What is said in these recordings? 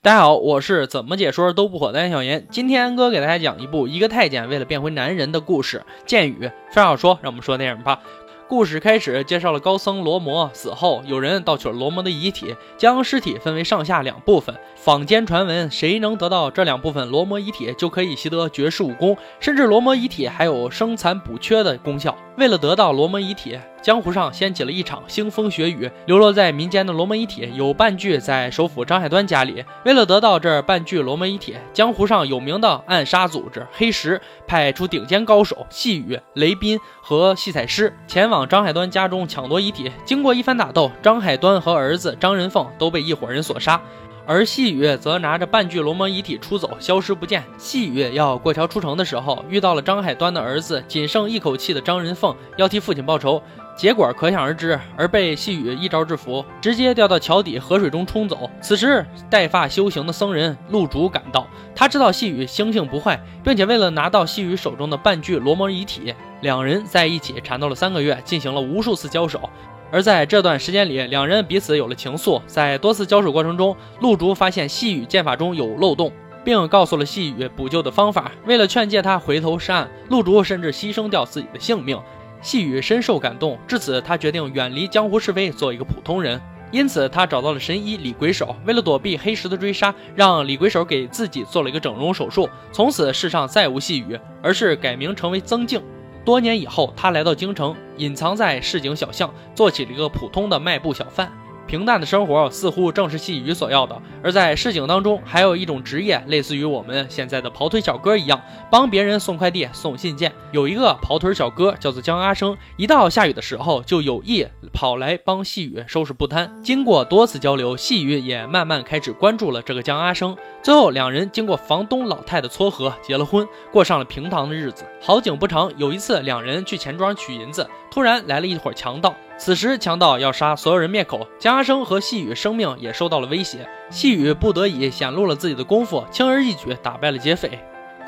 大家好，我是怎么解说都不火的安小言。今天安哥给大家讲一部一个太监为了变回男人的故事。剑雨非常好说，让我们说电影吧。故事开始介绍了高僧罗摩死后，有人盗取了罗摩的遗体，将尸体分为上下两部分。坊间传闻，谁能得到这两部分罗摩遗体，就可以习得绝世武功，甚至罗摩遗体还有生残补缺的功效。为了得到罗摩遗体，江湖上掀起了一场腥风血雨。流落在民间的龙门遗体有半具在首府张海端家里。为了得到这半具龙门遗体，江湖上有名的暗杀组织黑石派出顶尖高手细雨、雷斌和戏彩师前往张海端家中抢夺遗体。经过一番打斗，张海端和儿子张仁凤都被一伙人所杀。而细雨则拿着半具龙门遗体出走，消失不见。细雨要过桥出城的时候，遇到了张海端的儿子，仅剩一口气的张仁凤，要替父亲报仇，结果可想而知，而被细雨一招制服，直接掉到桥底河水中冲走。此时，带发修行的僧人陆竹赶到，他知道细雨心性不坏，并且为了拿到细雨手中的半具罗摩遗体，两人在一起缠斗了三个月，进行了无数次交手。而在这段时间里，两人彼此有了情愫。在多次交手过程中，陆竹发现细雨剑法中有漏洞，并告诉了细雨补救的方法。为了劝诫他回头是岸，陆竹甚至牺牲掉自己的性命。细雨深受感动，至此他决定远离江湖是非，做一个普通人。因此，他找到了神医李鬼手，为了躲避黑石的追杀，让李鬼手给自己做了一个整容手术。从此，世上再无细雨，而是改名成为曾静。多年以后，他来到京城，隐藏在市井小巷，做起了一个普通的卖布小贩。平淡的生活似乎正是细雨所要的。而在市井当中，还有一种职业，类似于我们现在的跑腿小哥一样，帮别人送快递、送信件。有一个跑腿小哥叫做江阿生，一到下雨的时候，就有意跑来帮细雨收拾布摊。经过多次交流，细雨也慢慢开始关注了这个江阿生。最后，两人经过房东老太的撮合，结了婚，过上了平常的日子。好景不长，有一次，两人去钱庄取银子，突然来了一伙强盗。此时，强盗要杀所有人灭口，江阿生和细雨生命也受到了威胁。细雨不得已显露了自己的功夫，轻而易举打败了劫匪。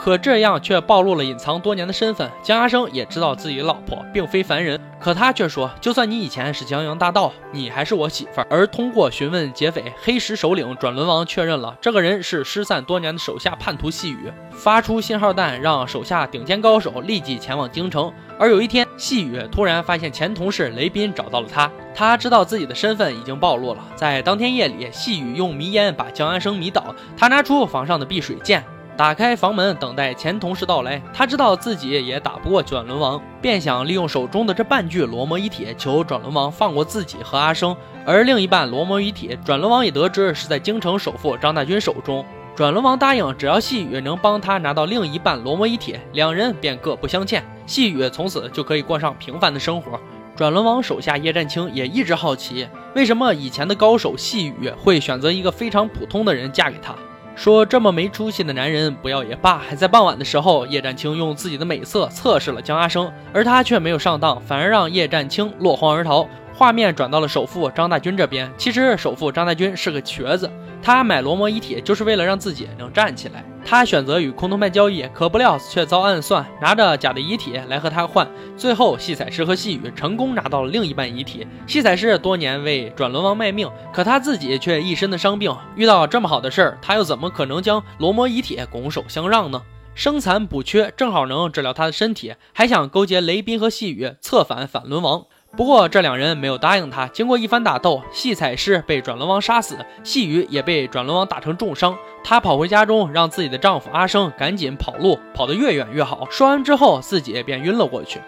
可这样却暴露了隐藏多年的身份。江阿生也知道自己的老婆并非凡人，可他却说：“就算你以前是江洋大盗，你还是我媳妇儿。”而通过询问劫匪黑石首领转轮王，确认了这个人是失散多年的手下叛徒细雨，发出信号弹让手下顶尖高手立即前往京城。而有一天，细雨突然发现前同事雷斌找到了他，他知道自己的身份已经暴露了。在当天夜里，细雨用迷烟把江阿生迷倒，他拿出房上的碧水剑。打开房门，等待前同事到来。他知道自己也打不过转轮王，便想利用手中的这半具罗摩遗体，求转轮王放过自己和阿生。而另一半罗摩遗体，转轮王也得知是在京城首富张大军手中。转轮王答应，只要细雨能帮他拿到另一半罗摩遗体，两人便各不相欠。细雨从此就可以过上平凡的生活。转轮王手下叶战青也一直好奇，为什么以前的高手细雨会选择一个非常普通的人嫁给他。说这么没出息的男人不要也罢。还在傍晚的时候，叶占清用自己的美色测试了江阿生，而他却没有上当，反而让叶占清落荒而逃。画面转到了首富张大军这边，其实首富张大军是个瘸子，他买罗摩遗体就是为了让自己能站起来。他选择与空头派交易，可不料却遭暗算，拿着假的遗体来和他换。最后，戏彩师和细雨成功拿到了另一半遗体。戏彩师多年为转轮王卖命，可他自己却一身的伤病，遇到这么好的事儿，他又怎么可能将罗摩遗体拱手相让呢？生残补缺正好能治疗他的身体，还想勾结雷斌和细雨策反反轮王。不过这两人没有答应他。经过一番打斗，戏彩师被转轮王杀死，细雨也被转轮王打成重伤。她跑回家中，让自己的丈夫阿生赶紧跑路，跑得越远越好。说完之后，自己便晕了过去。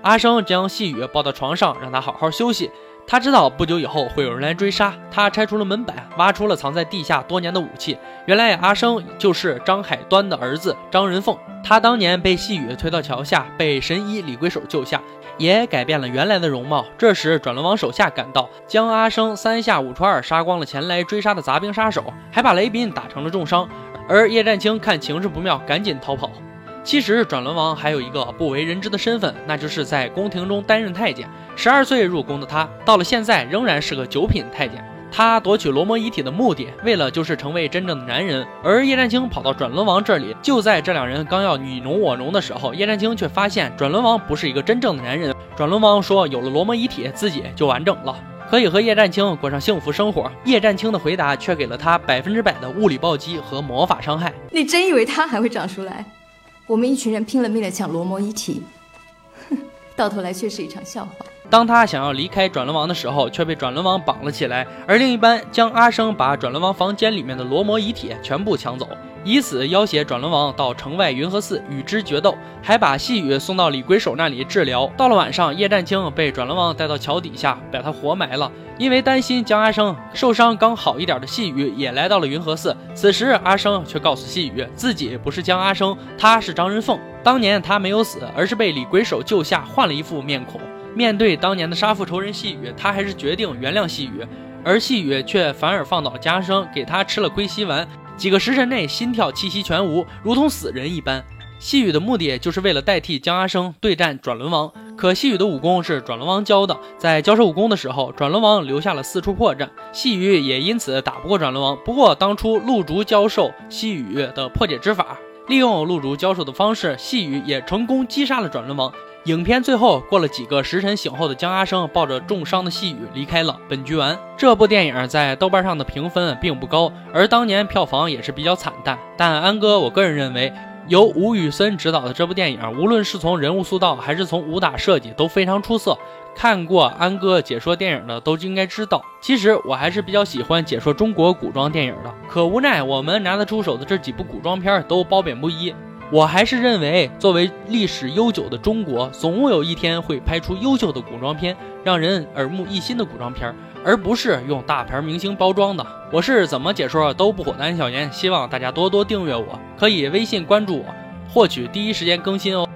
阿生将细雨抱到床上，让她好好休息。他知道不久以后会有人来追杀，他拆除了门板，挖出了藏在地下多年的武器。原来阿生就是张海端的儿子张仁凤。他当年被细雨推到桥下，被神医李鬼手救下。也改变了原来的容貌。这时，转轮王手下赶到，将阿生三下五除二杀光了前来追杀的杂兵杀手，还把雷斌打成了重伤。而叶战青看情势不妙，赶紧逃跑。其实，转轮王还有一个不为人知的身份，那就是在宫廷中担任太监。十二岁入宫的他，到了现在仍然是个九品太监。他夺取罗摩遗体的目的，为了就是成为真正的男人。而叶战青跑到转轮王这里，就在这两人刚要你侬我侬的时候，叶战青却发现转轮王不是一个真正的男人。转轮王说，有了罗摩遗体，自己就完整了。可以和叶战清过上幸福生活。叶战清的回答却给了他百分之百的物理暴击和魔法伤害。你真以为他还会长出来？我们一群人拼了命的抢罗摩遗体，哼，到头来却是一场笑话。当他想要离开转轮王的时候，却被转轮王绑了起来，而另一班将阿生把转轮王房间里面的罗摩遗体全部抢走。以此要挟转轮王到城外云和寺与之决斗，还把细雨送到李鬼手那里治疗。到了晚上，叶占清被转轮王带到桥底下，把他活埋了。因为担心江阿生受伤刚好一点的细雨也来到了云和寺。此时阿生却告诉细雨，自己不是江阿生，他是张仁凤。当年他没有死，而是被李鬼手救下，换了一副面孔。面对当年的杀父仇人细雨，他还是决定原谅细雨，而细雨却反而放倒了江阿生，给他吃了归西丸。几个时辰内，心跳气息全无，如同死人一般。细雨的目的就是为了代替江阿生对战转轮王。可细雨的武功是转轮王教的，在教授武功的时候，转轮王留下了四处破绽，细雨也因此打不过转轮王。不过当初陆竹教授细雨的破解之法，利用陆竹教授的方式，细雨也成功击杀了转轮王。影片最后过了几个时辰，醒后的江阿生抱着重伤的细雨离开了本菊丸。这部电影在豆瓣上的评分并不高，而当年票房也是比较惨淡。但安哥，我个人认为，由吴宇森执导的这部电影，无论是从人物塑造还是从武打设计都非常出色。看过安哥解说电影的都应该知道，其实我还是比较喜欢解说中国古装电影的。可无奈我们拿得出手的这几部古装片都褒贬不一。我还是认为，作为历史悠久的中国，总有一天会拍出优秀的古装片，让人耳目一新的古装片，而不是用大牌明星包装的。我是怎么解说都不火的安小言，希望大家多多订阅我，可以微信关注我，获取第一时间更新哦。